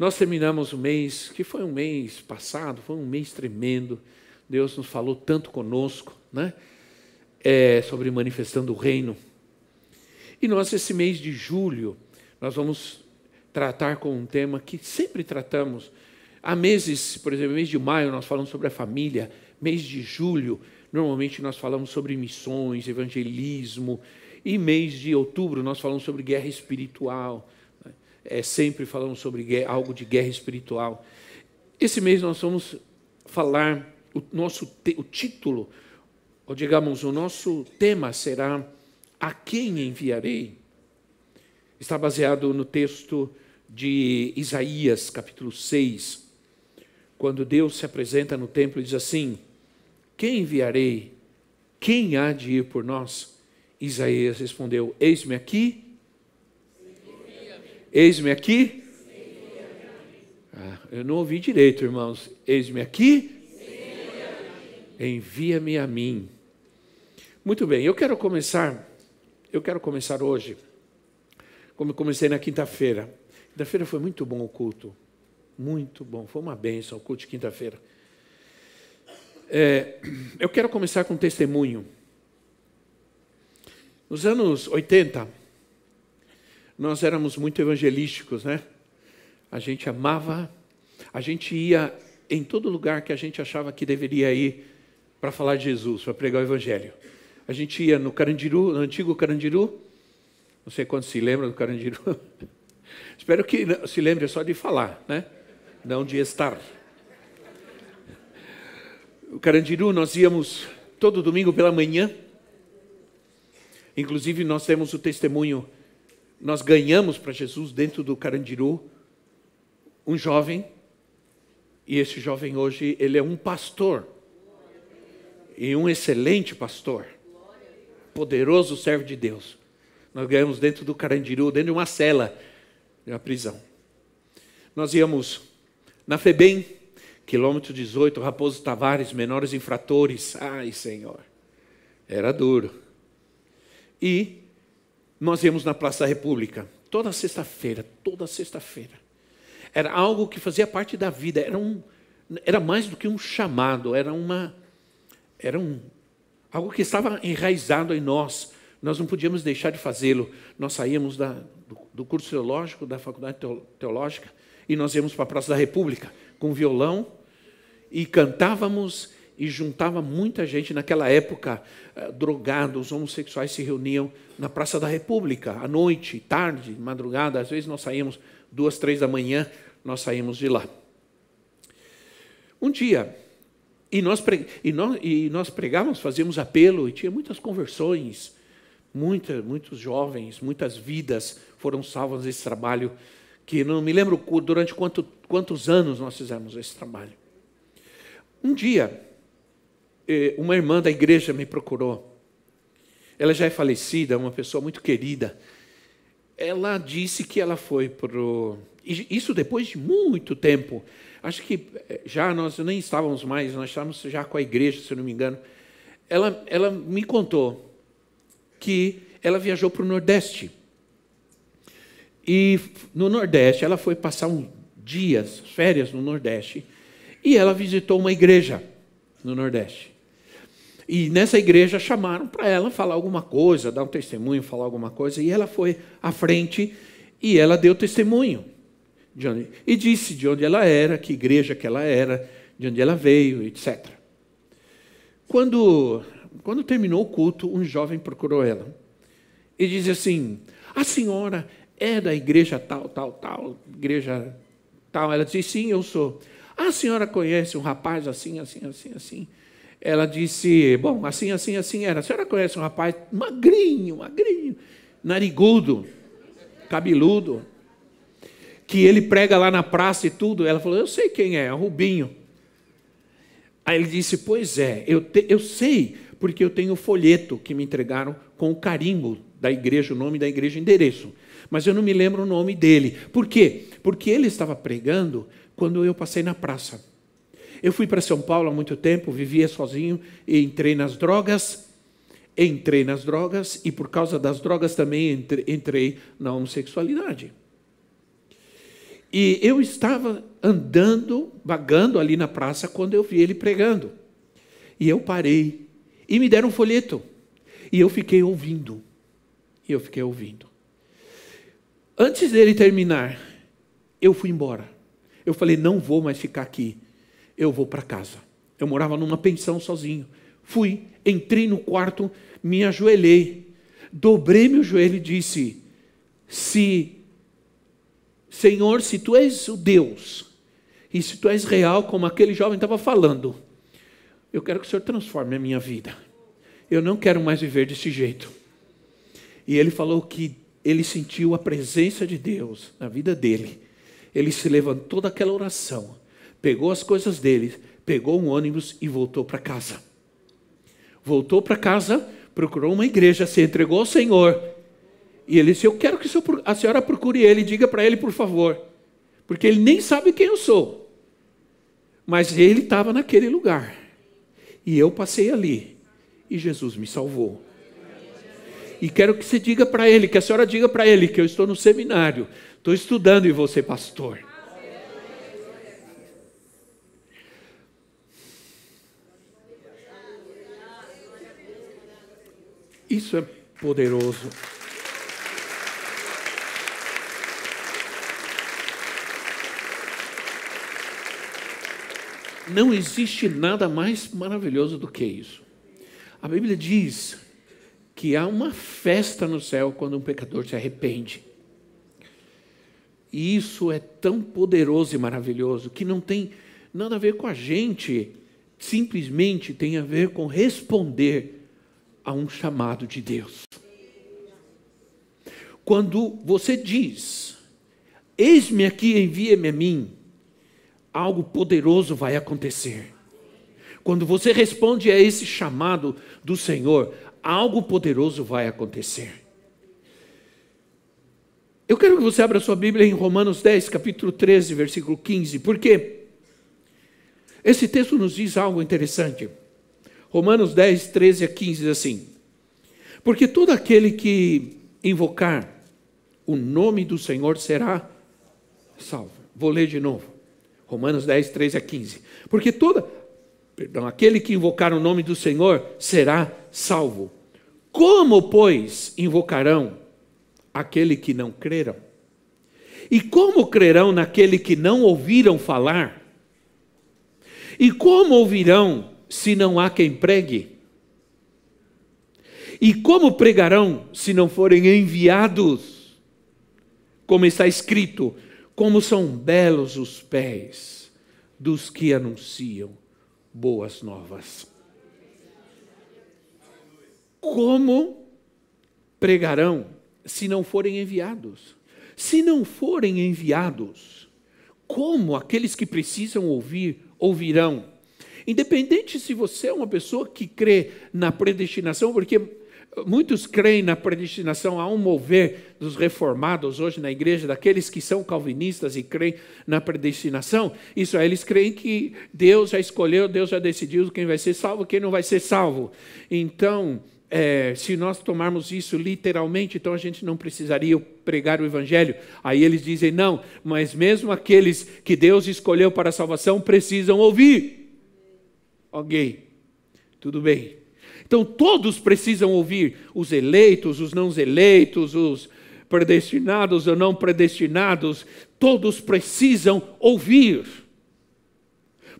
Nós terminamos o mês, que foi um mês passado, foi um mês tremendo. Deus nos falou tanto conosco, né? É, sobre manifestando o reino. E nós, esse mês de julho, nós vamos tratar com um tema que sempre tratamos. Há meses, por exemplo, mês de maio nós falamos sobre a família, mês de julho, normalmente nós falamos sobre missões, evangelismo, e mês de outubro nós falamos sobre guerra espiritual é, sempre falamos sobre guerra, algo de guerra espiritual. Esse mês nós vamos falar, o nosso o título, ou digamos, o nosso tema será A quem enviarei? Está baseado no texto de Isaías, capítulo 6, quando Deus se apresenta no templo e diz assim: Quem enviarei? Quem há de ir por nós? Isaías respondeu: Eis-me aqui, Eis-me aqui. Ah, eu não ouvi direito, irmãos. Eis-me aqui. Envia-me a mim. Muito bem, eu quero começar. Eu quero começar hoje, como eu comecei na quinta-feira. Quinta-feira foi muito bom o culto. Muito bom. Foi uma bênção o culto de quinta-feira. É, eu quero começar com um testemunho. Nos anos 80, nós éramos muito evangelísticos, né? A gente amava, a gente ia em todo lugar que a gente achava que deveria ir para falar de Jesus, para pregar o evangelho. A gente ia no Carandiru, no antigo Carandiru, não sei quantos se lembram do Carandiru. Espero que se lembre só de falar, né? Não de estar. O Carandiru nós íamos todo domingo pela manhã. Inclusive nós temos o testemunho nós ganhamos para Jesus dentro do Carandiru um jovem, e esse jovem hoje, ele é um pastor, e um excelente pastor, poderoso servo de Deus. Nós ganhamos dentro do Carandiru, dentro de uma cela, de uma prisão. Nós íamos na FEBEM, quilômetro 18, Raposo Tavares, menores infratores. Ai, Senhor, era duro. E nós íamos na Praça da República, toda sexta-feira, toda sexta-feira. Era algo que fazia parte da vida, era, um, era mais do que um chamado, era uma. Era um, algo que estava enraizado em nós. Nós não podíamos deixar de fazê-lo. Nós saíamos da, do, do curso teológico, da faculdade teológica, e nós íamos para a Praça da República com violão e cantávamos e juntava muita gente naquela época, eh, drogados, homossexuais se reuniam na Praça da República, à noite, tarde, madrugada, às vezes nós saímos duas, três da manhã, nós saímos de lá. Um dia, e nós, e nós, e nós pregávamos, fazíamos apelo, e tinha muitas conversões, muita, muitos jovens, muitas vidas foram salvas nesse trabalho, que não me lembro durante quanto, quantos anos nós fizemos esse trabalho. Um dia, uma irmã da igreja me procurou. Ela já é falecida, uma pessoa muito querida. Ela disse que ela foi para. Isso depois de muito tempo. Acho que eh, já nós nem estávamos mais, nós estávamos já com a igreja, se não me engano. Ela, ela me contou que ela viajou para o Nordeste. E no Nordeste, ela foi passar uns dias, férias no Nordeste, e ela visitou uma igreja no Nordeste. E nessa igreja chamaram para ela falar alguma coisa, dar um testemunho, falar alguma coisa, e ela foi à frente e ela deu testemunho. Onde, e disse de onde ela era, que igreja que ela era, de onde ela veio, etc. Quando, quando terminou o culto, um jovem procurou ela e disse assim: A senhora é da igreja tal, tal, tal, igreja tal? Ela disse: Sim, eu sou. A senhora conhece um rapaz assim, assim, assim, assim? Ela disse: Bom, assim, assim, assim era. A senhora conhece um rapaz magrinho, magrinho, narigudo, cabeludo, que ele prega lá na praça e tudo. Ela falou: Eu sei quem é, é o Rubinho. Aí ele disse: Pois é, eu, te, eu sei, porque eu tenho o folheto que me entregaram com o carimbo da igreja, o nome da igreja, o endereço. Mas eu não me lembro o nome dele. Por quê? Porque ele estava pregando quando eu passei na praça. Eu fui para São Paulo há muito tempo, vivia sozinho e entrei nas drogas. Entrei nas drogas e por causa das drogas também entrei na homossexualidade. E eu estava andando, vagando ali na praça quando eu vi ele pregando. E eu parei e me deram um folheto. E eu fiquei ouvindo. E eu fiquei ouvindo. Antes dele terminar, eu fui embora. Eu falei: não vou mais ficar aqui. Eu vou para casa. Eu morava numa pensão sozinho. Fui, entrei no quarto, me ajoelhei, dobrei meu joelho e disse: Se Senhor, se tu és o Deus, e se tu és real, como aquele jovem estava falando, eu quero que o Senhor transforme a minha vida. Eu não quero mais viver desse jeito. E ele falou que ele sentiu a presença de Deus na vida dele. Ele se levantou daquela oração, pegou as coisas dele, pegou um ônibus e voltou para casa. Voltou para casa, procurou uma igreja, se entregou ao Senhor e ele disse: Eu quero que a senhora procure ele, diga para ele, por favor, porque ele nem sabe quem eu sou. Mas ele estava naquele lugar. E eu passei ali. E Jesus me salvou. E quero que você diga para ele, que a senhora diga para ele que eu estou no seminário, estou estudando e você pastor. Isso é poderoso. Não existe nada mais maravilhoso do que isso. A Bíblia diz que há uma festa no céu quando um pecador se arrepende. E isso é tão poderoso e maravilhoso que não tem nada a ver com a gente, simplesmente tem a ver com responder a um chamado de Deus. Quando você diz: Eis-me aqui, envia-me a mim algo poderoso vai acontecer. Quando você responde a esse chamado do Senhor, algo poderoso vai acontecer. Eu quero que você abra sua Bíblia em Romanos 10, capítulo 13, versículo 15, porque esse texto nos diz algo interessante. Romanos 10, 13 a 15 diz assim: Porque todo aquele que invocar o nome do Senhor será salvo. Vou ler de novo. Romanos 10, 13 a 15. Porque toda, perdão, aquele que invocar o nome do Senhor será salvo. Como, pois, invocarão aquele que não creram? E como crerão naquele que não ouviram falar? E como ouvirão se não há quem pregue? E como pregarão se não forem enviados? Como está escrito: como são belos os pés dos que anunciam boas novas. Como pregarão se não forem enviados? Se não forem enviados, como aqueles que precisam ouvir ouvirão? Independente se você é uma pessoa que crê na predestinação, porque Muitos creem na predestinação, há um mover dos reformados hoje na igreja, daqueles que são calvinistas e creem na predestinação. Isso aí, eles creem que Deus já escolheu, Deus já decidiu quem vai ser salvo, quem não vai ser salvo. Então, é, se nós tomarmos isso literalmente, então a gente não precisaria pregar o evangelho. Aí eles dizem, não, mas mesmo aqueles que Deus escolheu para a salvação precisam ouvir. Ok, tudo bem. Então todos precisam ouvir, os eleitos, os não eleitos, os predestinados ou não predestinados, todos precisam ouvir.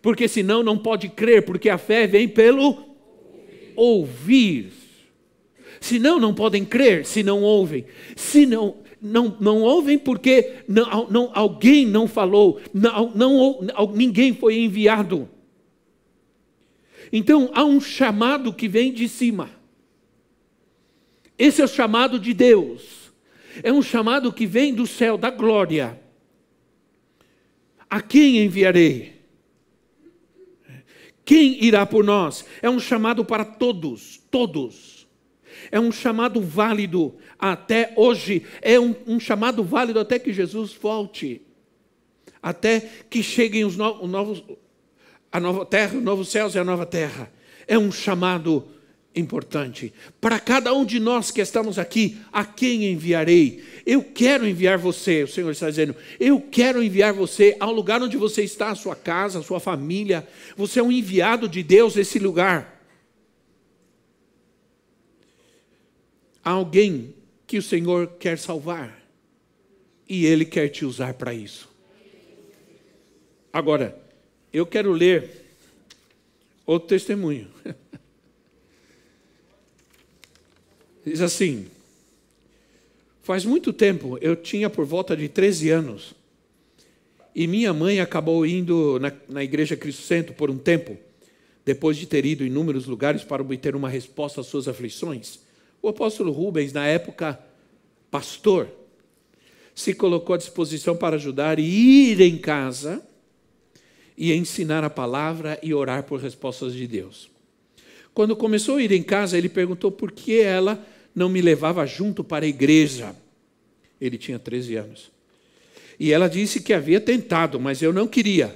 Porque senão não pode crer, porque a fé vem pelo ouvir. Senão não podem crer se não ouvem. Se não, não, não ouvem porque não, não, alguém não falou, não, não, ninguém foi enviado. Então há um chamado que vem de cima. Esse é o chamado de Deus. É um chamado que vem do céu, da glória. A quem enviarei? Quem irá por nós? É um chamado para todos, todos. É um chamado válido até hoje. É um, um chamado válido até que Jesus volte. Até que cheguem os no, novos, a nova terra, os novos céus e a nova terra. É um chamado importante. Para cada um de nós que estamos aqui, a quem enviarei? Eu quero enviar você, o Senhor está dizendo, eu quero enviar você ao lugar onde você está, a sua casa, a sua família. Você é um enviado de Deus nesse lugar. Há alguém que o Senhor quer salvar e Ele quer te usar para isso. Agora, eu quero ler outro testemunho. Diz assim: Faz muito tempo, eu tinha por volta de 13 anos, e minha mãe acabou indo na, na Igreja Cristo Centro por um tempo, depois de ter ido em inúmeros lugares para obter uma resposta às suas aflições. O apóstolo Rubens, na época pastor, se colocou à disposição para ajudar e ir em casa e ensinar a palavra e orar por respostas de Deus. Quando começou a ir em casa, ele perguntou por que ela não me levava junto para a igreja. Ele tinha 13 anos. E ela disse que havia tentado, mas eu não queria,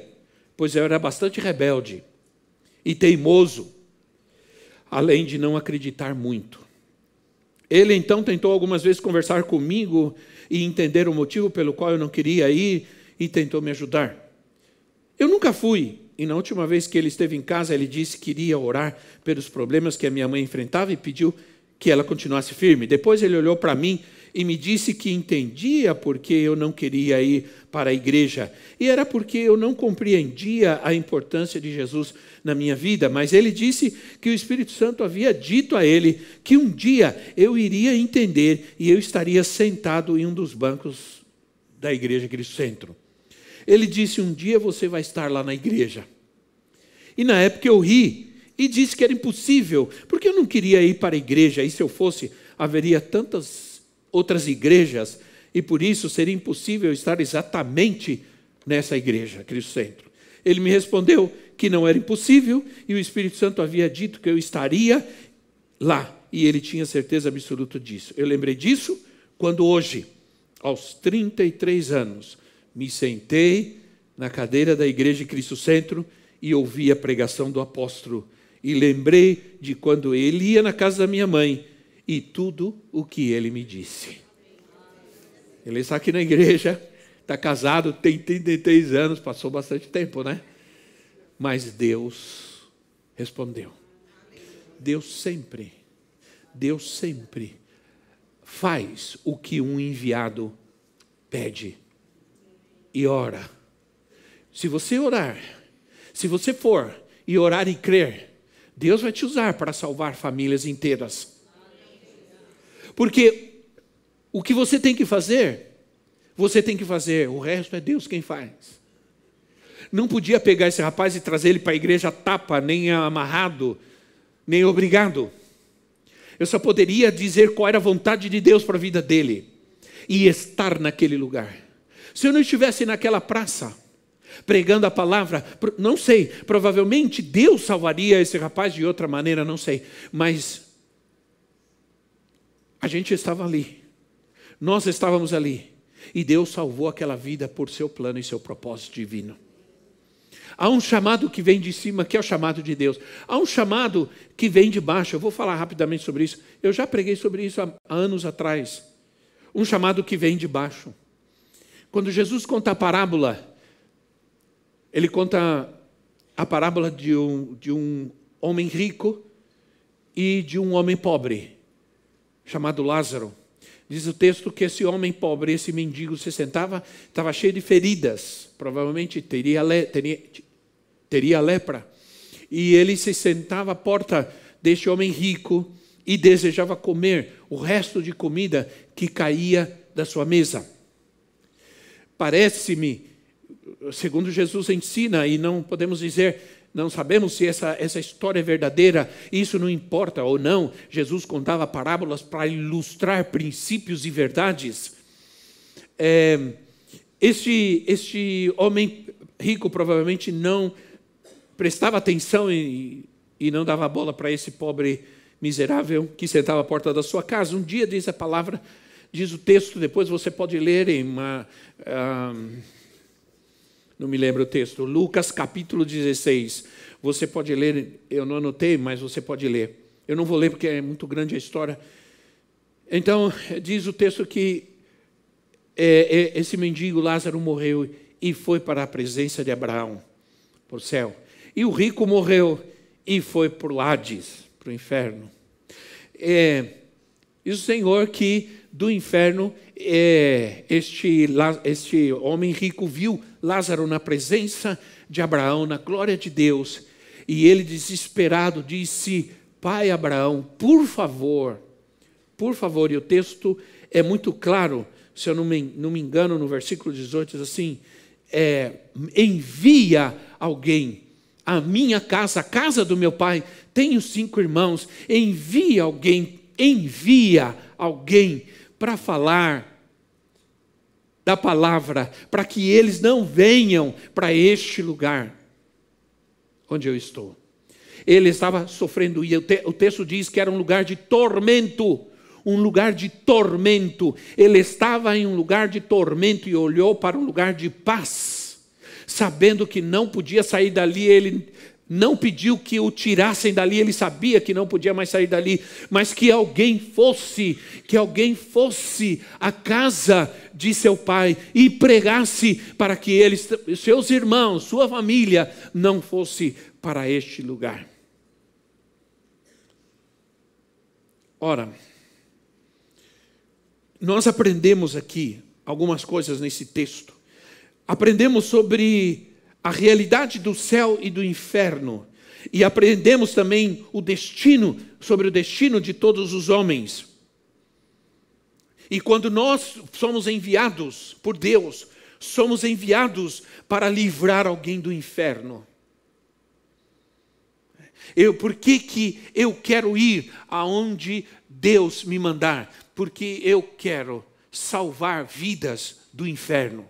pois eu era bastante rebelde e teimoso, além de não acreditar muito. Ele então tentou algumas vezes conversar comigo e entender o motivo pelo qual eu não queria ir e tentou me ajudar. Eu nunca fui, e na última vez que ele esteve em casa, ele disse que iria orar pelos problemas que a minha mãe enfrentava e pediu que ela continuasse firme. Depois ele olhou para mim e me disse que entendia porque eu não queria ir para a igreja. E era porque eu não compreendia a importância de Jesus na minha vida, mas ele disse que o Espírito Santo havia dito a ele que um dia eu iria entender e eu estaria sentado em um dos bancos da igreja Cristo Centro. Ele disse: Um dia você vai estar lá na igreja. E na época eu ri e disse que era impossível, porque eu não queria ir para a igreja, e se eu fosse, haveria tantas outras igrejas, e por isso seria impossível estar exatamente nessa igreja, Cristo Centro. Ele me respondeu que não era impossível, e o Espírito Santo havia dito que eu estaria lá, e ele tinha certeza absoluta disso. Eu lembrei disso quando hoje, aos 33 anos, me sentei na cadeira da igreja de Cristo Centro e ouvi a pregação do apóstolo e lembrei de quando ele ia na casa da minha mãe e tudo o que ele me disse. Ele está aqui na igreja, está casado, tem 33 anos, passou bastante tempo, né? Mas Deus respondeu. Deus sempre, Deus sempre faz o que um enviado pede e ora. Se você orar, se você for e orar e crer, Deus vai te usar para salvar famílias inteiras. Porque o que você tem que fazer, você tem que fazer, o resto é Deus quem faz. Não podia pegar esse rapaz e trazer ele para a igreja tapa, nem amarrado, nem obrigado. Eu só poderia dizer qual era a vontade de Deus para a vida dele e estar naquele lugar. Se eu não estivesse naquela praça, pregando a palavra, não sei, provavelmente Deus salvaria esse rapaz de outra maneira, não sei, mas a gente estava ali, nós estávamos ali, e Deus salvou aquela vida por seu plano e seu propósito divino. Há um chamado que vem de cima, que é o chamado de Deus. Há um chamado que vem de baixo. Eu vou falar rapidamente sobre isso. Eu já preguei sobre isso há anos atrás. Um chamado que vem de baixo. Quando Jesus conta a parábola ele conta a parábola de um, de um homem rico e de um homem pobre, chamado Lázaro. Diz o texto que esse homem pobre, esse mendigo, se sentava, estava cheio de feridas, provavelmente teria, le, teria, teria lepra. E ele se sentava à porta deste homem rico e desejava comer o resto de comida que caía da sua mesa. Parece-me segundo Jesus ensina, e não podemos dizer, não sabemos se essa, essa história é verdadeira, isso não importa ou não. Jesus contava parábolas para ilustrar princípios e verdades. É, este, este homem rico provavelmente não prestava atenção e, e não dava bola para esse pobre miserável que sentava à porta da sua casa. Um dia, diz a palavra, diz o texto, depois você pode ler em uma. Uh, não me lembro o texto, Lucas capítulo 16. Você pode ler, eu não anotei, mas você pode ler. Eu não vou ler porque é muito grande a história. Então, diz o texto que é, é, esse mendigo Lázaro morreu e foi para a presença de Abraão, por céu. E o rico morreu e foi para o Hades, para o inferno. É, diz o Senhor que do inferno é, este, este homem rico viu Lázaro na presença de Abraão, na glória de Deus, e ele desesperado disse: Pai Abraão, por favor, por favor, e o texto é muito claro, se eu não me, não me engano, no versículo 18 diz assim: é, envia alguém à minha casa, a casa do meu pai, tenho cinco irmãos, envia alguém, envia alguém para falar da palavra, para que eles não venham para este lugar onde eu estou. Ele estava sofrendo, e o texto diz que era um lugar de tormento um lugar de tormento. Ele estava em um lugar de tormento e olhou para um lugar de paz, sabendo que não podia sair dali. Ele não pediu que o tirassem dali, ele sabia que não podia mais sair dali, mas que alguém fosse, que alguém fosse à casa de seu pai e pregasse para que eles, seus irmãos, sua família, não fosse para este lugar. Ora, nós aprendemos aqui algumas coisas nesse texto. Aprendemos sobre a realidade do céu e do inferno. E aprendemos também o destino, sobre o destino de todos os homens. E quando nós somos enviados por Deus, somos enviados para livrar alguém do inferno. Eu, por que, que eu quero ir aonde Deus me mandar? porque eu quero salvar vidas do inferno.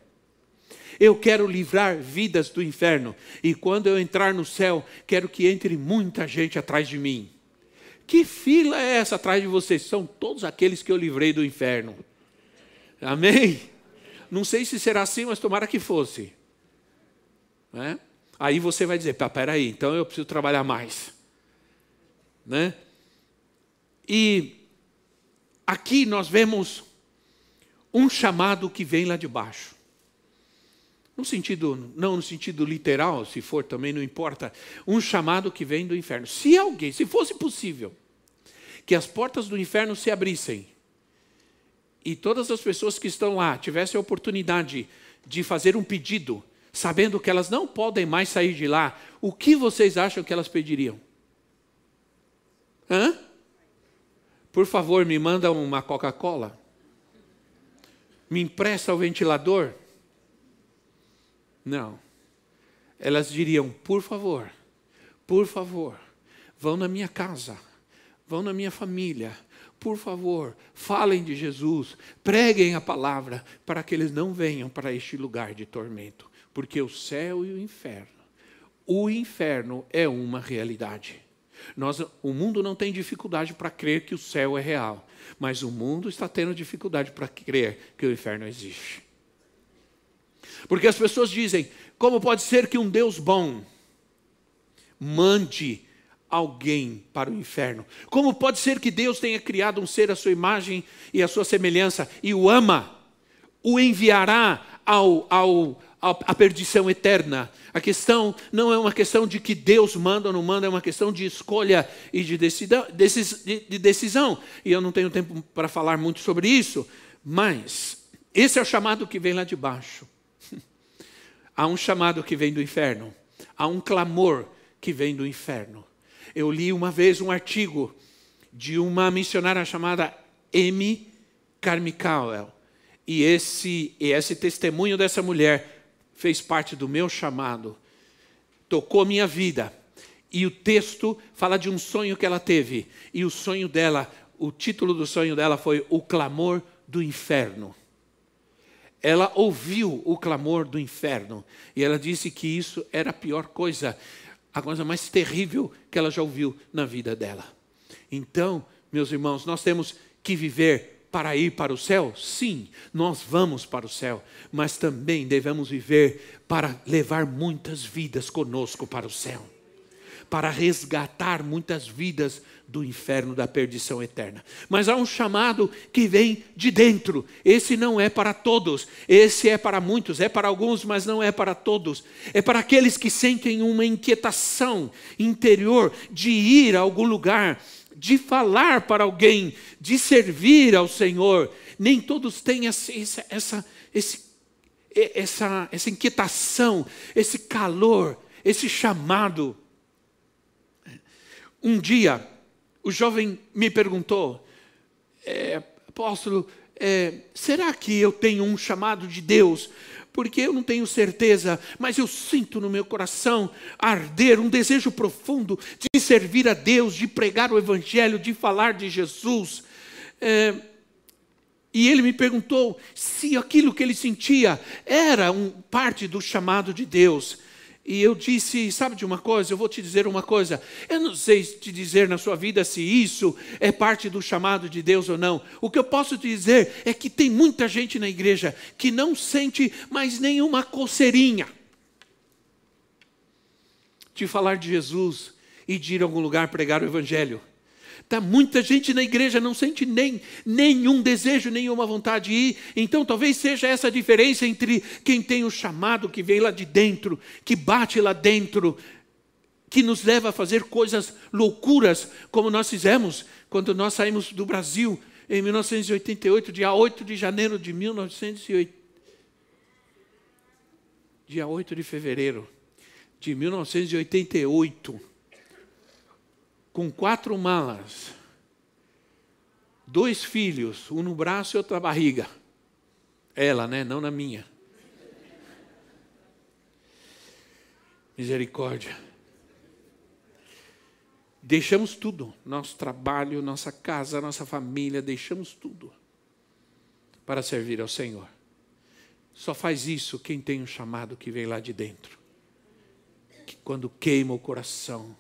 Eu quero livrar vidas do inferno. E quando eu entrar no céu, quero que entre muita gente atrás de mim. Que fila é essa atrás de vocês? São todos aqueles que eu livrei do inferno. Amém? Não sei se será assim, mas tomara que fosse. Né? Aí você vai dizer: peraí, então eu preciso trabalhar mais. Né? E aqui nós vemos um chamado que vem lá de baixo. No sentido, não no sentido literal, se for também não importa, um chamado que vem do inferno. Se alguém, se fosse possível, que as portas do inferno se abrissem e todas as pessoas que estão lá tivessem a oportunidade de fazer um pedido, sabendo que elas não podem mais sair de lá, o que vocês acham que elas pediriam? Hã? Por favor, me manda uma Coca-Cola. Me empresta o ventilador. Não. Elas diriam: por favor, por favor, vão na minha casa, vão na minha família, por favor, falem de Jesus, preguem a palavra, para que eles não venham para este lugar de tormento, porque o céu e o inferno, o inferno é uma realidade. Nós, o mundo não tem dificuldade para crer que o céu é real, mas o mundo está tendo dificuldade para crer que o inferno existe. Porque as pessoas dizem: como pode ser que um Deus bom mande alguém para o inferno? Como pode ser que Deus tenha criado um ser à sua imagem e à sua semelhança e o ama? O enviará ao, ao, a perdição eterna. A questão não é uma questão de que Deus manda ou não manda, é uma questão de escolha e de decisão. E eu não tenho tempo para falar muito sobre isso, mas esse é o chamado que vem lá de baixo. Há um chamado que vem do inferno, há um clamor que vem do inferno. Eu li uma vez um artigo de uma missionária chamada Amy Carmichael. E esse, e esse testemunho dessa mulher fez parte do meu chamado, tocou minha vida. E o texto fala de um sonho que ela teve. E o sonho dela, o título do sonho dela foi O Clamor do Inferno. Ela ouviu o clamor do inferno e ela disse que isso era a pior coisa, a coisa mais terrível que ela já ouviu na vida dela. Então, meus irmãos, nós temos que viver para ir para o céu? Sim, nós vamos para o céu, mas também devemos viver para levar muitas vidas conosco para o céu, para resgatar muitas vidas do inferno da perdição eterna. Mas há um chamado que vem de dentro. Esse não é para todos, esse é para muitos, é para alguns, mas não é para todos. É para aqueles que sentem uma inquietação interior de ir a algum lugar, de falar para alguém, de servir ao Senhor. Nem todos têm essa, essa, esse, essa, essa inquietação, esse calor, esse chamado. Um dia, o jovem me perguntou, é, apóstolo, é, será que eu tenho um chamado de Deus? Porque eu não tenho certeza, mas eu sinto no meu coração arder um desejo profundo de servir a Deus, de pregar o Evangelho, de falar de Jesus. É, e ele me perguntou se aquilo que ele sentia era um, parte do chamado de Deus. E eu disse: Sabe de uma coisa? Eu vou te dizer uma coisa. Eu não sei te dizer na sua vida se isso é parte do chamado de Deus ou não. O que eu posso te dizer é que tem muita gente na igreja que não sente mais nenhuma coceirinha de falar de Jesus e de ir a algum lugar pregar o Evangelho. Tá muita gente na igreja não sente nem nenhum desejo, nenhuma vontade de ir. Então talvez seja essa a diferença entre quem tem o chamado que vem lá de dentro, que bate lá dentro, que nos leva a fazer coisas loucuras, como nós fizemos quando nós saímos do Brasil em 1988, dia 8 de janeiro de 1908. Dia 8 de fevereiro de 1988 com quatro malas, dois filhos, um no braço e outro na barriga. Ela, né? Não na minha. Misericórdia. Deixamos tudo, nosso trabalho, nossa casa, nossa família, deixamos tudo para servir ao Senhor. Só faz isso quem tem um chamado que vem lá de dentro. Que quando queima o coração,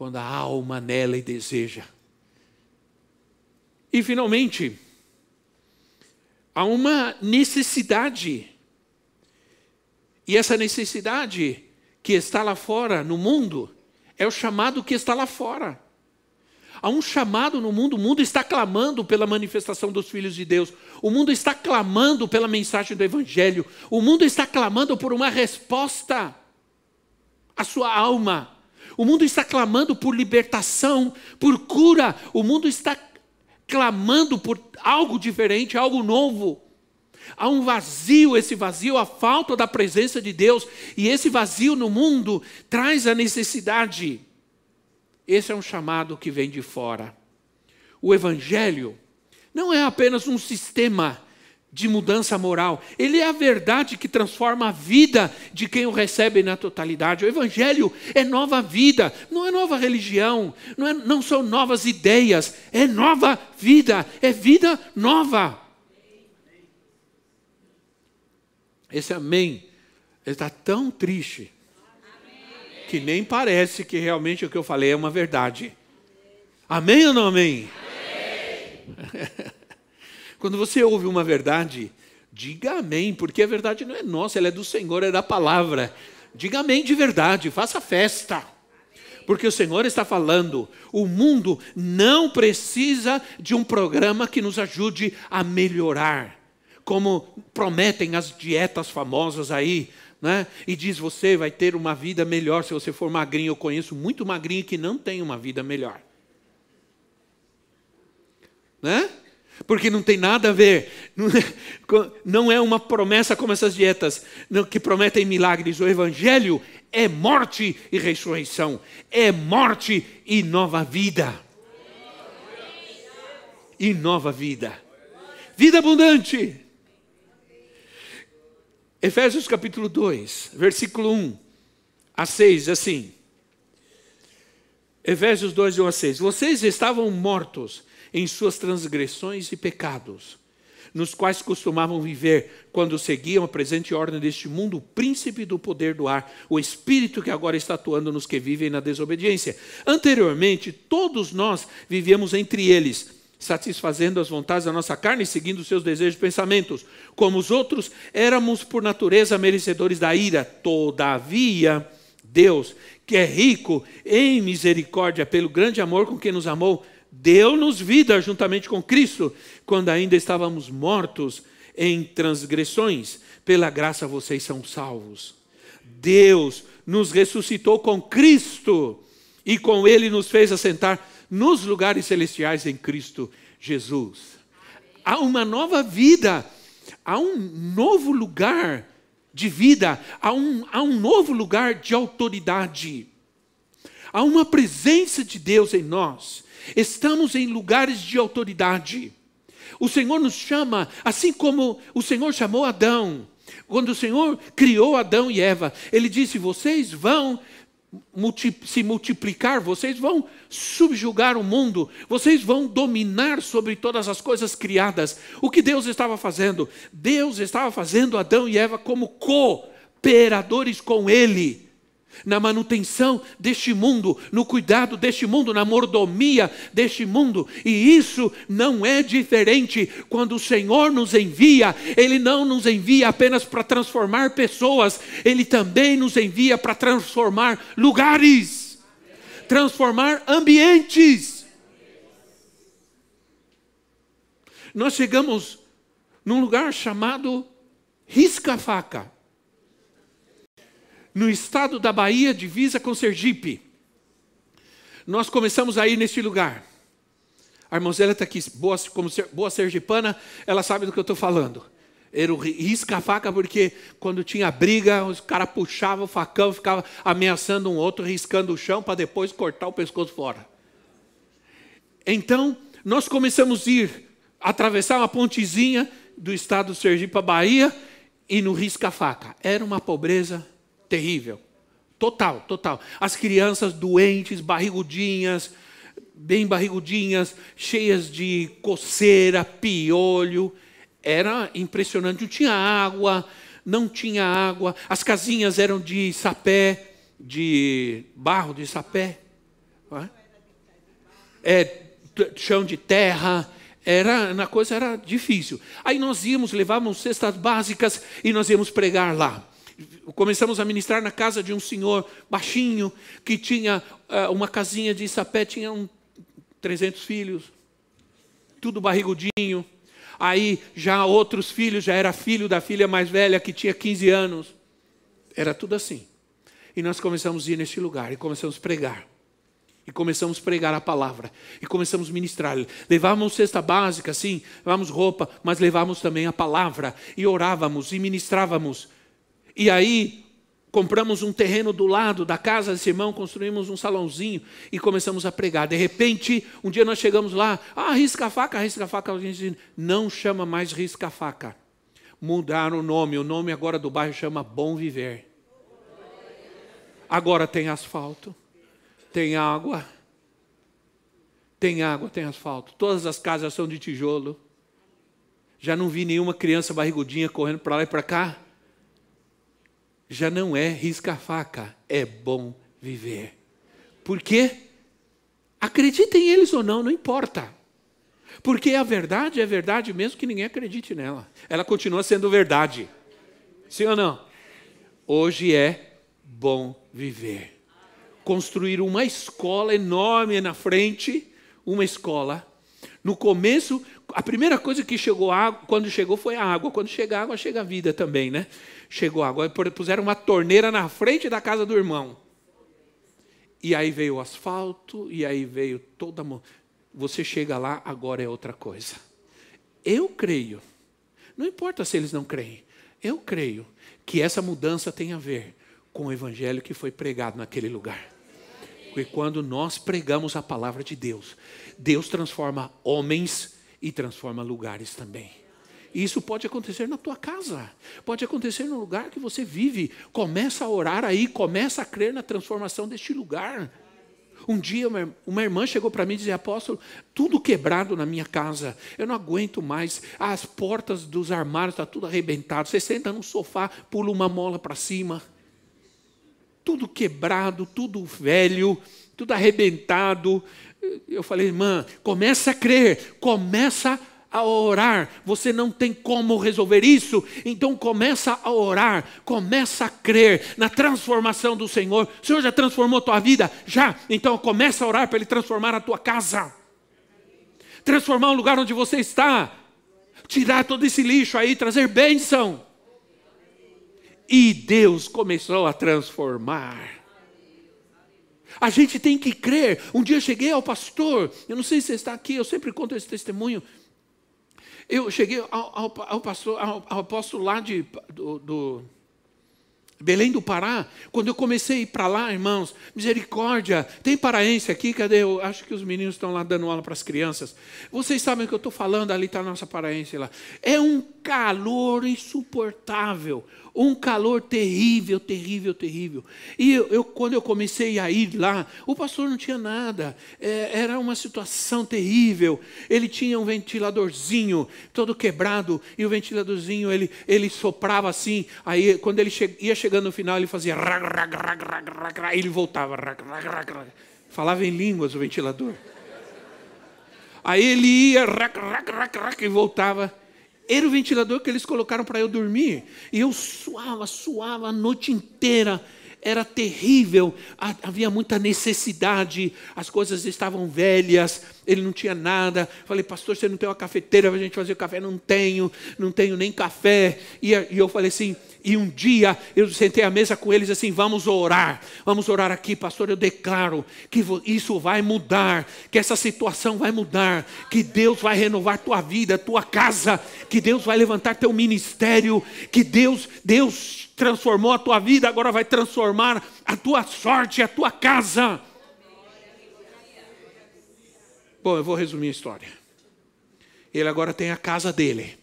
quando a alma nela e deseja. E finalmente, há uma necessidade. E essa necessidade que está lá fora, no mundo, é o chamado que está lá fora. Há um chamado no mundo, o mundo está clamando pela manifestação dos filhos de Deus, o mundo está clamando pela mensagem do Evangelho, o mundo está clamando por uma resposta à sua alma. O mundo está clamando por libertação, por cura. O mundo está clamando por algo diferente, algo novo. Há um vazio, esse vazio, a falta da presença de Deus, e esse vazio no mundo traz a necessidade. Esse é um chamado que vem de fora. O Evangelho não é apenas um sistema de mudança moral. Ele é a verdade que transforma a vida de quem o recebe na totalidade. O Evangelho é nova vida, não é nova religião, não, é, não são novas ideias, é nova vida, é vida nova. Esse amém está tão triste que nem parece que realmente o que eu falei é uma verdade. Amém ou não amém? amém. Quando você ouve uma verdade, diga amém, porque a verdade não é nossa, ela é do Senhor, é da palavra. Diga amém de verdade, faça festa. Porque o Senhor está falando, o mundo não precisa de um programa que nos ajude a melhorar, como prometem as dietas famosas aí, né? E diz você vai ter uma vida melhor se você for magrinho. Eu conheço muito magrinho que não tem uma vida melhor. Né? Porque não tem nada a ver, não é uma promessa como essas dietas que prometem milagres. O Evangelho é morte e ressurreição, é morte e nova vida. E nova vida, vida abundante. Efésios capítulo 2, versículo 1 a 6, assim. Efésios 2, 1 a 6. Vocês estavam mortos em suas transgressões e pecados, nos quais costumavam viver quando seguiam a presente ordem deste mundo, o príncipe do poder do ar, o espírito que agora está atuando nos que vivem na desobediência. Anteriormente, todos nós vivíamos entre eles, satisfazendo as vontades da nossa carne e seguindo seus desejos e pensamentos. Como os outros, éramos por natureza merecedores da ira. Todavia, Deus, que é rico em misericórdia pelo grande amor com que nos amou, deu-nos vida juntamente com Cristo, quando ainda estávamos mortos em transgressões. Pela graça vocês são salvos. Deus nos ressuscitou com Cristo e com Ele nos fez assentar nos lugares celestiais em Cristo Jesus. Há uma nova vida, há um novo lugar de vida, há um, há um novo lugar de autoridade, há uma presença de Deus em nós Estamos em lugares de autoridade. O Senhor nos chama, assim como o Senhor chamou Adão. Quando o Senhor criou Adão e Eva, ele disse: Vocês vão se multiplicar, vocês vão subjugar o mundo, vocês vão dominar sobre todas as coisas criadas. O que Deus estava fazendo? Deus estava fazendo Adão e Eva como cooperadores com Ele na manutenção deste mundo, no cuidado deste mundo, na mordomia deste mundo. E isso não é diferente quando o Senhor nos envia. Ele não nos envia apenas para transformar pessoas, ele também nos envia para transformar lugares, transformar ambientes. Nós chegamos num lugar chamado Risca-Faca no estado da Bahia, divisa com Sergipe. Nós começamos a ir nesse lugar. A irmãzela está aqui, boa, como boa sergipana, ela sabe do que eu estou falando. Era risca a faca porque quando tinha briga, os caras puxavam o facão, ficava ameaçando um outro, riscando o chão para depois cortar o pescoço fora. Então, nós começamos a ir, atravessar uma pontezinha do estado do Sergipe para Bahia e no risca-faca. Era uma pobreza terrível. Total, total. As crianças doentes, barrigudinhas, bem barrigudinhas, cheias de coceira, piolho. Era impressionante. Não tinha água, não tinha água. As casinhas eram de sapé, de barro de sapé. É? é, chão de terra. Era, na coisa era difícil. Aí nós íamos, levávamos cestas básicas e nós íamos pregar lá começamos a ministrar na casa de um senhor baixinho, que tinha uh, uma casinha de sapé, tinha um, 300 filhos, tudo barrigudinho. Aí já outros filhos, já era filho da filha mais velha, que tinha 15 anos. Era tudo assim. E nós começamos a ir neste lugar e começamos a pregar. E começamos a pregar a palavra. E começamos a ministrar. Levávamos cesta básica, sim, levávamos roupa, mas levávamos também a palavra. E orávamos e ministrávamos e aí compramos um terreno do lado da casa desse irmão, construímos um salãozinho e começamos a pregar. De repente, um dia nós chegamos lá, ah, risca-faca, risca-faca. A gente disse, não chama mais risca-faca. Mudaram o nome, o nome agora do bairro chama Bom Viver. Agora tem asfalto, tem água, tem água, tem asfalto. Todas as casas são de tijolo. Já não vi nenhuma criança barrigudinha correndo para lá e para cá já não é risca-faca, é bom viver. Por quê? Acreditem eles ou não, não importa. Porque a verdade é verdade mesmo que ninguém acredite nela. Ela continua sendo verdade. Sim ou não? Hoje é bom viver. Construir uma escola enorme na frente, uma escola. No começo, a primeira coisa que chegou água, quando chegou foi a água. Quando chega a água, chega a vida também, né? chegou água. Puseram uma torneira na frente da casa do irmão. E aí veio o asfalto, e aí veio toda. Você chega lá, agora é outra coisa. Eu creio, não importa se eles não creem, eu creio que essa mudança tem a ver com o evangelho que foi pregado naquele lugar. Porque quando nós pregamos a palavra de Deus, Deus transforma homens e transforma lugares também. Isso pode acontecer na tua casa, pode acontecer no lugar que você vive. Começa a orar aí, começa a crer na transformação deste lugar. Um dia uma irmã chegou para mim e disse: Apóstolo, tudo quebrado na minha casa, eu não aguento mais. As portas dos armários estão tá tudo arrebentado. Você senta no sofá, pula uma mola para cima. Tudo quebrado, tudo velho, tudo arrebentado. Eu falei, irmã, começa a crer, começa a orar. Você não tem como resolver isso, então começa a orar, começa a crer na transformação do Senhor. O Senhor já transformou a tua vida? Já. Então começa a orar para ele transformar a tua casa. Transformar o lugar onde você está. Tirar todo esse lixo aí, trazer bênção. E Deus começou a transformar. A gente tem que crer. Um dia eu cheguei ao pastor, eu não sei se você está aqui, eu sempre conto esse testemunho. Eu cheguei ao, ao, ao pastor, ao, ao, apóstolo lá de, do, do Belém do Pará, quando eu comecei a ir para lá, irmãos, misericórdia, tem paraense aqui, cadê? Eu acho que os meninos estão lá dando aula para as crianças. Vocês sabem o que eu estou falando, ali está a nossa paraense lá. É um calor insuportável um calor terrível, terrível, terrível. E eu, eu, quando eu comecei a ir lá, o pastor não tinha nada, é, era uma situação terrível. Ele tinha um ventiladorzinho todo quebrado, e o ventiladorzinho ele, ele soprava assim. Aí, quando ele che ia chegando no final, ele fazia. Rag, ele voltava. Falava em línguas o ventilador. Aí ele ia e voltava. Era o ventilador que eles colocaram para eu dormir. E eu suava, suava a noite inteira. Era terrível, havia muita necessidade, as coisas estavam velhas, ele não tinha nada. Falei, pastor, você não tem uma cafeteira para a gente fazer o café? Não tenho, não tenho nem café. E, eu falei assim, e um dia eu sentei à mesa com eles assim: vamos orar, vamos orar aqui, pastor. Eu declaro que isso vai mudar, que essa situação vai mudar, que Deus vai renovar tua vida, tua casa, que Deus vai levantar teu ministério, que Deus, Deus transformou a tua vida, agora vai transformar a tua sorte, a tua casa. Bom, eu vou resumir a história. Ele agora tem a casa dele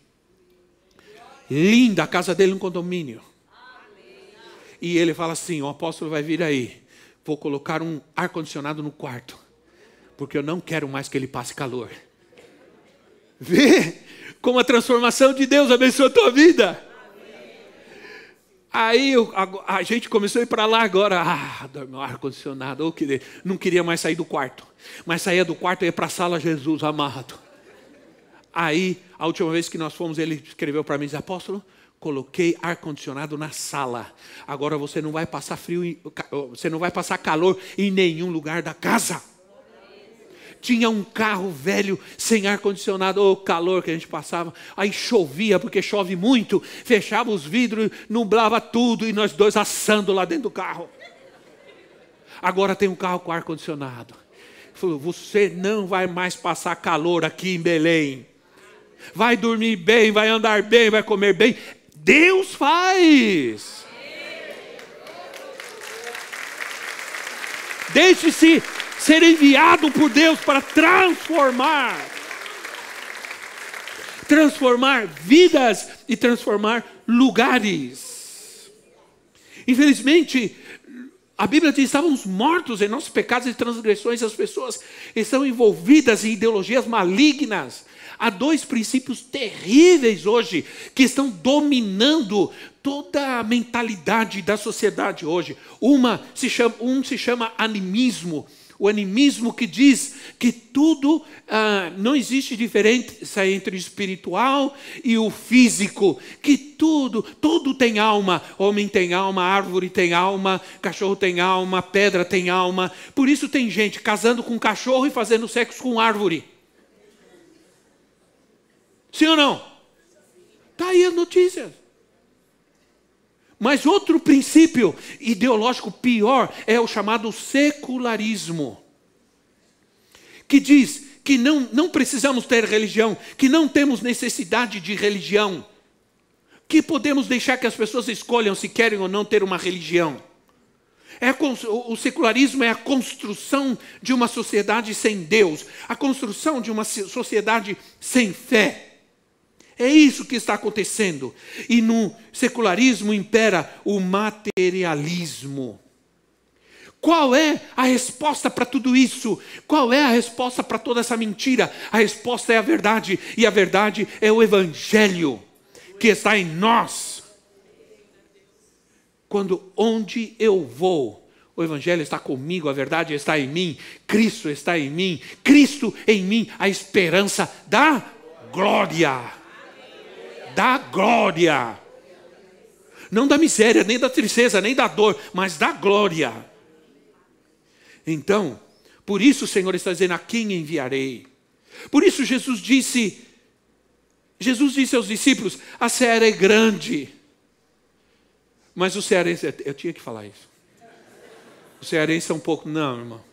linda a casa dele no condomínio. E ele fala assim: o apóstolo vai vir aí, vou colocar um ar-condicionado no quarto, porque eu não quero mais que ele passe calor. Vê como a transformação de Deus abençoa a tua vida. Aí a, a, gente começou a ir para lá agora. Ah, dormiu ar-condicionado. Oh, que não queria mais sair do quarto. Mas saía do quarto e ia para a sala Jesus amado. Aí, a última vez que nós fomos, ele escreveu para mim, disse, apóstolo, coloquei ar-condicionado na sala. Agora você não vai passar frio, você não vai passar calor em nenhum lugar da casa. Tinha um carro velho sem ar-condicionado, o calor que a gente passava. Aí chovia, porque chove muito, fechava os vidros, nublava tudo e nós dois assando lá dentro do carro. Agora tem um carro com ar-condicionado. Falou: Você não vai mais passar calor aqui em Belém vai dormir bem, vai andar bem, vai comer bem. Deus faz. Deixe-se ser enviado por Deus para transformar. Transformar vidas e transformar lugares. Infelizmente, a Bíblia diz: estávamos mortos em nossos pecados e transgressões, as pessoas estão envolvidas em ideologias malignas, Há dois princípios terríveis hoje que estão dominando toda a mentalidade da sociedade hoje. Uma se chama, um se chama animismo. O animismo que diz que tudo, ah, não existe diferença entre o espiritual e o físico, que tudo, tudo tem alma. Homem tem alma, árvore tem alma, cachorro tem alma, pedra tem alma. Por isso tem gente casando com cachorro e fazendo sexo com árvore. Sim ou não? Está aí as notícias. Mas outro princípio ideológico pior é o chamado secularismo, que diz que não, não precisamos ter religião, que não temos necessidade de religião, que podemos deixar que as pessoas escolham se querem ou não ter uma religião. É o secularismo é a construção de uma sociedade sem Deus, a construção de uma sociedade sem fé. É isso que está acontecendo. E no secularismo impera o materialismo. Qual é a resposta para tudo isso? Qual é a resposta para toda essa mentira? A resposta é a verdade, e a verdade é o Evangelho que está em nós. Quando onde eu vou, o Evangelho está comigo, a verdade está em mim, Cristo está em mim, Cristo em mim, a esperança da glória. Da glória. Não da miséria, nem da tristeza, nem da dor, mas da glória. Então, por isso o Senhor está dizendo: a quem enviarei? Por isso Jesus disse, Jesus disse aos discípulos: a seara é grande. Mas o cearense, eu tinha que falar isso. O cearense é um pouco, não, irmão.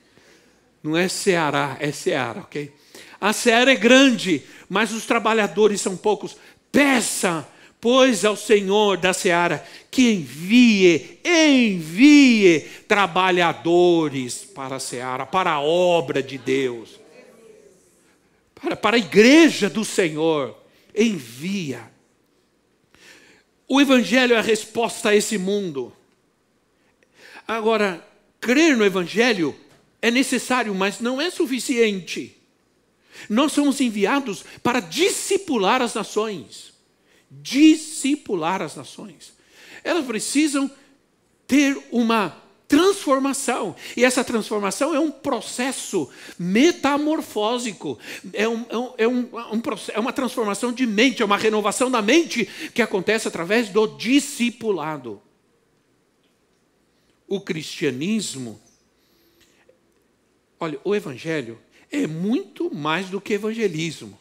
Não é Ceará, é Ceará, ok? A seara é grande, mas os trabalhadores são poucos. Peça pois ao Senhor da seara que envie, envie trabalhadores para a seara, para a obra de Deus, para, para a igreja do Senhor, envia. O Evangelho é a resposta a esse mundo. Agora, crer no Evangelho é necessário, mas não é suficiente. Nós somos enviados para discipular as nações discipular as nações. Elas precisam ter uma transformação. E essa transformação é um processo metamorfósico. É, um, é, um, é, um, é uma transformação de mente, é uma renovação da mente que acontece através do discipulado. O cristianismo, olha, o evangelho é muito mais do que evangelismo.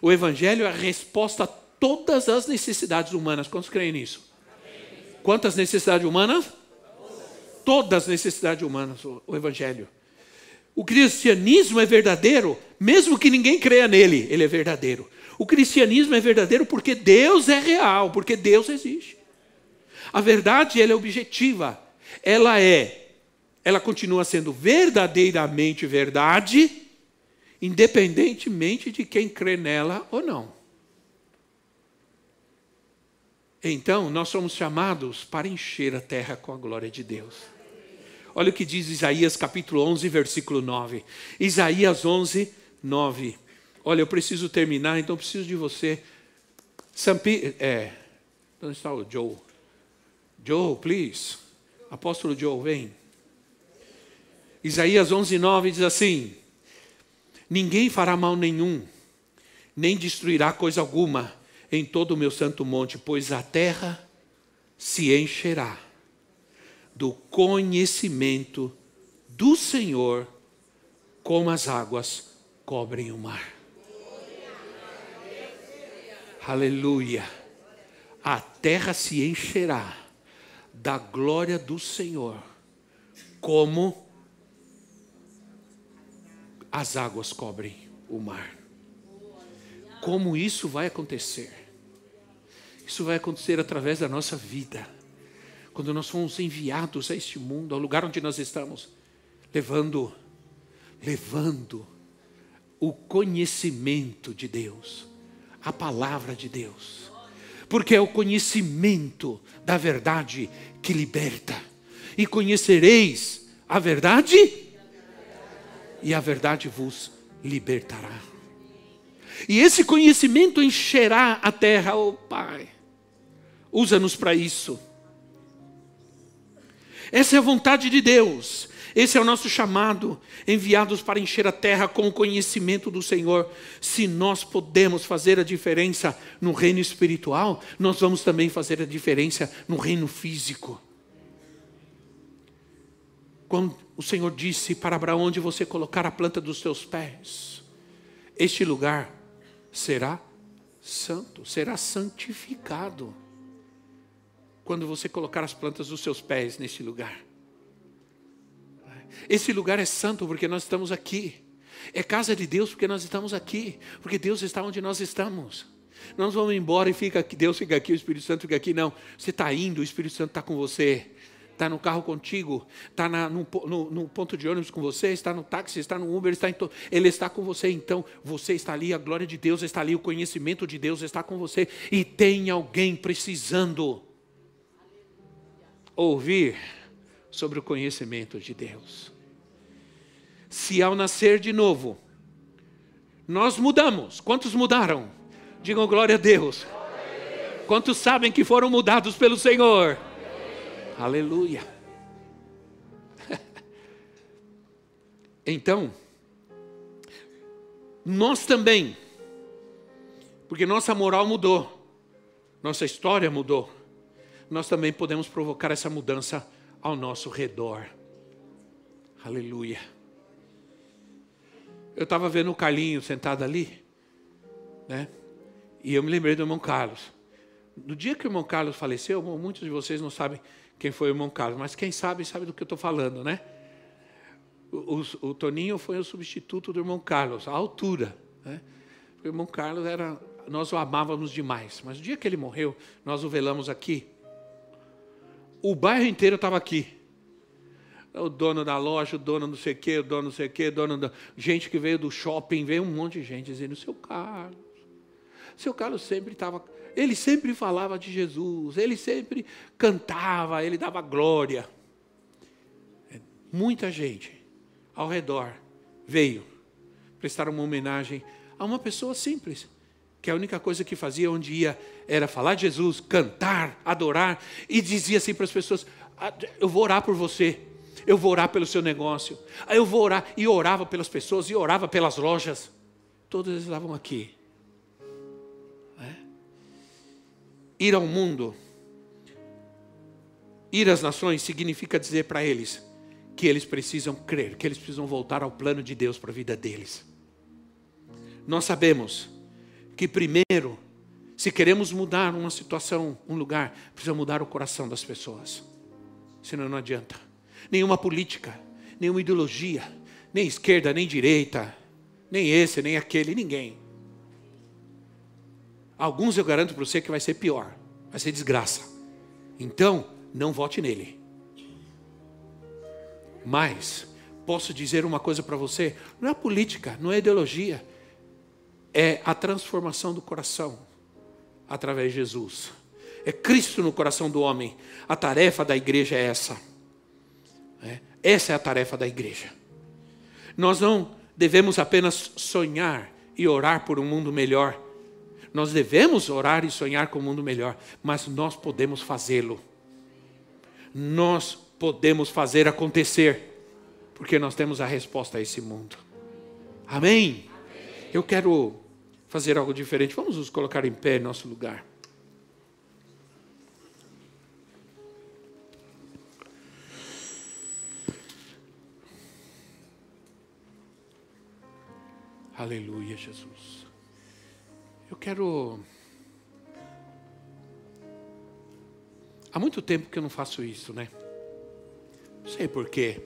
O evangelho é a resposta todas as necessidades humanas. Quantos creem nisso? Quantas necessidades humanas? Todas as necessidades humanas, o Evangelho. O cristianismo é verdadeiro, mesmo que ninguém creia nele, ele é verdadeiro. O cristianismo é verdadeiro porque Deus é real, porque Deus existe. A verdade ela é objetiva, ela é, ela continua sendo verdadeiramente verdade, independentemente de quem crê nela ou não. Então, nós somos chamados para encher a terra com a glória de Deus. Olha o que diz Isaías capítulo 11, versículo 9. Isaías 11, 9. Olha, eu preciso terminar, então preciso de você. Sampi, é, onde está o Joe? Joe, please. Apóstolo Joe, vem. Isaías 11, 9 diz assim: Ninguém fará mal nenhum, nem destruirá coisa alguma em todo o meu santo monte, pois a terra se encherá do conhecimento do Senhor, como as águas cobrem o mar. Aleluia. A terra se encherá da glória do Senhor, como as águas cobrem o mar. Como isso vai acontecer? Isso vai acontecer através da nossa vida. Quando nós fomos enviados a este mundo, ao lugar onde nós estamos, levando, levando o conhecimento de Deus, a palavra de Deus. Porque é o conhecimento da verdade que liberta. E conhecereis a verdade, e a verdade vos libertará. E esse conhecimento encherá a terra, oh Pai. Usa-nos para isso. Essa é a vontade de Deus. Esse é o nosso chamado, enviados para encher a terra com o conhecimento do Senhor. Se nós podemos fazer a diferença no reino espiritual, nós vamos também fazer a diferença no reino físico. O Senhor disse para Abraão: onde você colocar a planta dos seus pés, este lugar será santo, será santificado quando você colocar as plantas dos seus pés neste lugar. Esse lugar é santo porque nós estamos aqui. É casa de Deus porque nós estamos aqui. Porque Deus está onde nós estamos. Nós vamos embora e fica Deus fica aqui, o Espírito Santo fica aqui. Não, você está indo, o Espírito Santo está com você. Está no carro contigo, está no, no, no, ponto de ônibus com você, está no táxi, está no Uber, está em to... ele está com você. Então, você está ali, a glória de Deus está ali, o conhecimento de Deus está com você. E tem alguém precisando ouvir sobre o conhecimento de Deus. Se ao nascer de novo, nós mudamos, quantos mudaram? Digam glória a Deus. Quantos sabem que foram mudados pelo Senhor? Aleluia. Então, nós também, porque nossa moral mudou, nossa história mudou, nós também podemos provocar essa mudança ao nosso redor. Aleluia. Eu estava vendo o Carlinho sentado ali, né? E eu me lembrei do irmão Carlos. No dia que o irmão Carlos faleceu, muitos de vocês não sabem quem foi o irmão Carlos, mas quem sabe, sabe do que eu estou falando, né? O, o, o, Toninho foi o substituto do irmão Carlos, a altura. Né? O irmão Carlos era, nós o amávamos demais, mas o dia que ele morreu, nós o velamos aqui. O bairro inteiro estava aqui. O dono da loja, o dono não sei o quê, o dono não sei o quê, o dono da... gente que veio do shopping, veio um monte de gente dizendo, seu Carlos. Seu Carlos sempre estava ele sempre falava de Jesus, ele sempre cantava, ele dava glória. Muita gente ao redor veio prestar uma homenagem a uma pessoa simples, que a única coisa que fazia onde ia era falar de Jesus, cantar, adorar, e dizia assim para as pessoas: ah, Eu vou orar por você, eu vou orar pelo seu negócio, eu vou orar, e orava pelas pessoas, e orava pelas lojas. Todos eles estavam aqui Ir ao mundo, ir às nações, significa dizer para eles que eles precisam crer, que eles precisam voltar ao plano de Deus para a vida deles. Nós sabemos que, primeiro, se queremos mudar uma situação, um lugar, precisa mudar o coração das pessoas. Senão não adianta. Nenhuma política, nenhuma ideologia, nem esquerda, nem direita, nem esse, nem aquele, ninguém. Alguns eu garanto para você que vai ser pior, vai ser desgraça. Então, não vote nele. Mas, posso dizer uma coisa para você: não é política, não é ideologia, é a transformação do coração através de Jesus. É Cristo no coração do homem. A tarefa da igreja é essa. É, essa é a tarefa da igreja. Nós não devemos apenas sonhar e orar por um mundo melhor nós devemos orar e sonhar com um mundo melhor, mas nós podemos fazê-lo. Nós podemos fazer acontecer, porque nós temos a resposta a esse mundo. Amém? Amém. Eu quero fazer algo diferente. Vamos nos colocar em pé em nosso lugar. Aleluia, Jesus. Eu quero. Há muito tempo que eu não faço isso, né? Não sei porquê.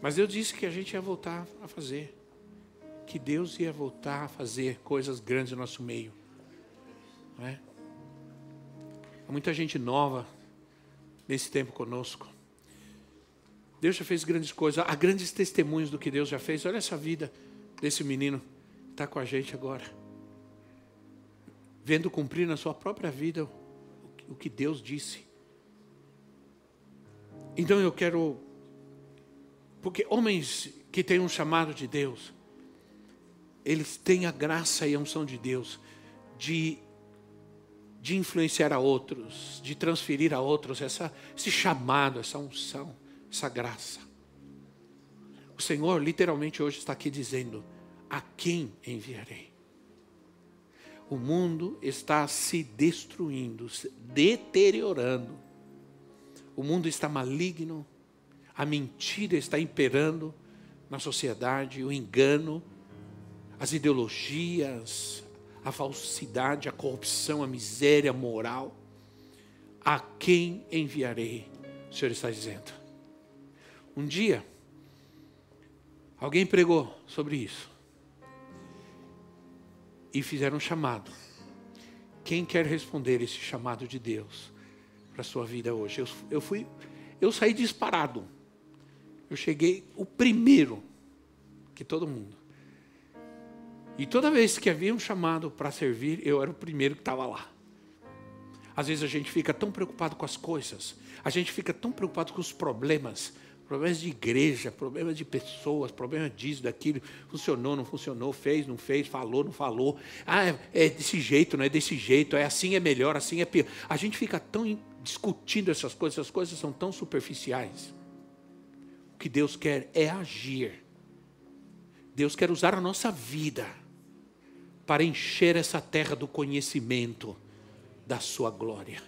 Mas Deus disse que a gente ia voltar a fazer. Que Deus ia voltar a fazer coisas grandes no nosso meio. Não é? Há muita gente nova nesse tempo conosco. Deus já fez grandes coisas. Há grandes testemunhos do que Deus já fez. Olha essa vida desse menino que está com a gente agora vendo cumprir na sua própria vida o que Deus disse. Então eu quero, porque homens que têm um chamado de Deus, eles têm a graça e a unção de Deus de, de influenciar a outros, de transferir a outros essa, esse chamado, essa unção, essa graça. O Senhor literalmente hoje está aqui dizendo: A quem enviarei? O mundo está se destruindo, se deteriorando. O mundo está maligno, a mentira está imperando na sociedade, o engano, as ideologias, a falsidade, a corrupção, a miséria moral. A quem enviarei? O Senhor está dizendo. Um dia, alguém pregou sobre isso e fizeram um chamado. Quem quer responder esse chamado de Deus para a sua vida hoje? Eu, eu fui, eu saí disparado. Eu cheguei o primeiro que todo mundo. E toda vez que havia um chamado para servir, eu era o primeiro que estava lá. Às vezes a gente fica tão preocupado com as coisas, a gente fica tão preocupado com os problemas, problemas de igreja, problemas de pessoas, problemas disso, daquilo, funcionou, não funcionou, fez, não fez, falou, não falou. Ah, é, é desse jeito, não é desse jeito, é assim é melhor, assim é pior. A gente fica tão discutindo essas coisas, essas coisas são tão superficiais. O que Deus quer é agir. Deus quer usar a nossa vida para encher essa terra do conhecimento da sua glória.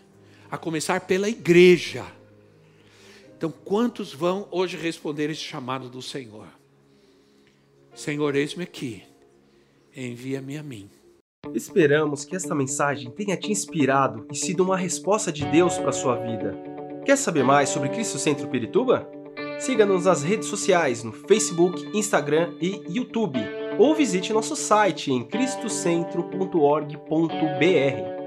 A começar pela igreja então, quantos vão hoje responder esse chamado do Senhor? Senhor, eis-me aqui, envia-me a mim. Esperamos que esta mensagem tenha te inspirado e sido uma resposta de Deus para a sua vida. Quer saber mais sobre Cristo Centro Pirituba? Siga-nos nas redes sociais no Facebook, Instagram e YouTube, ou visite nosso site em cristocentro.org.br.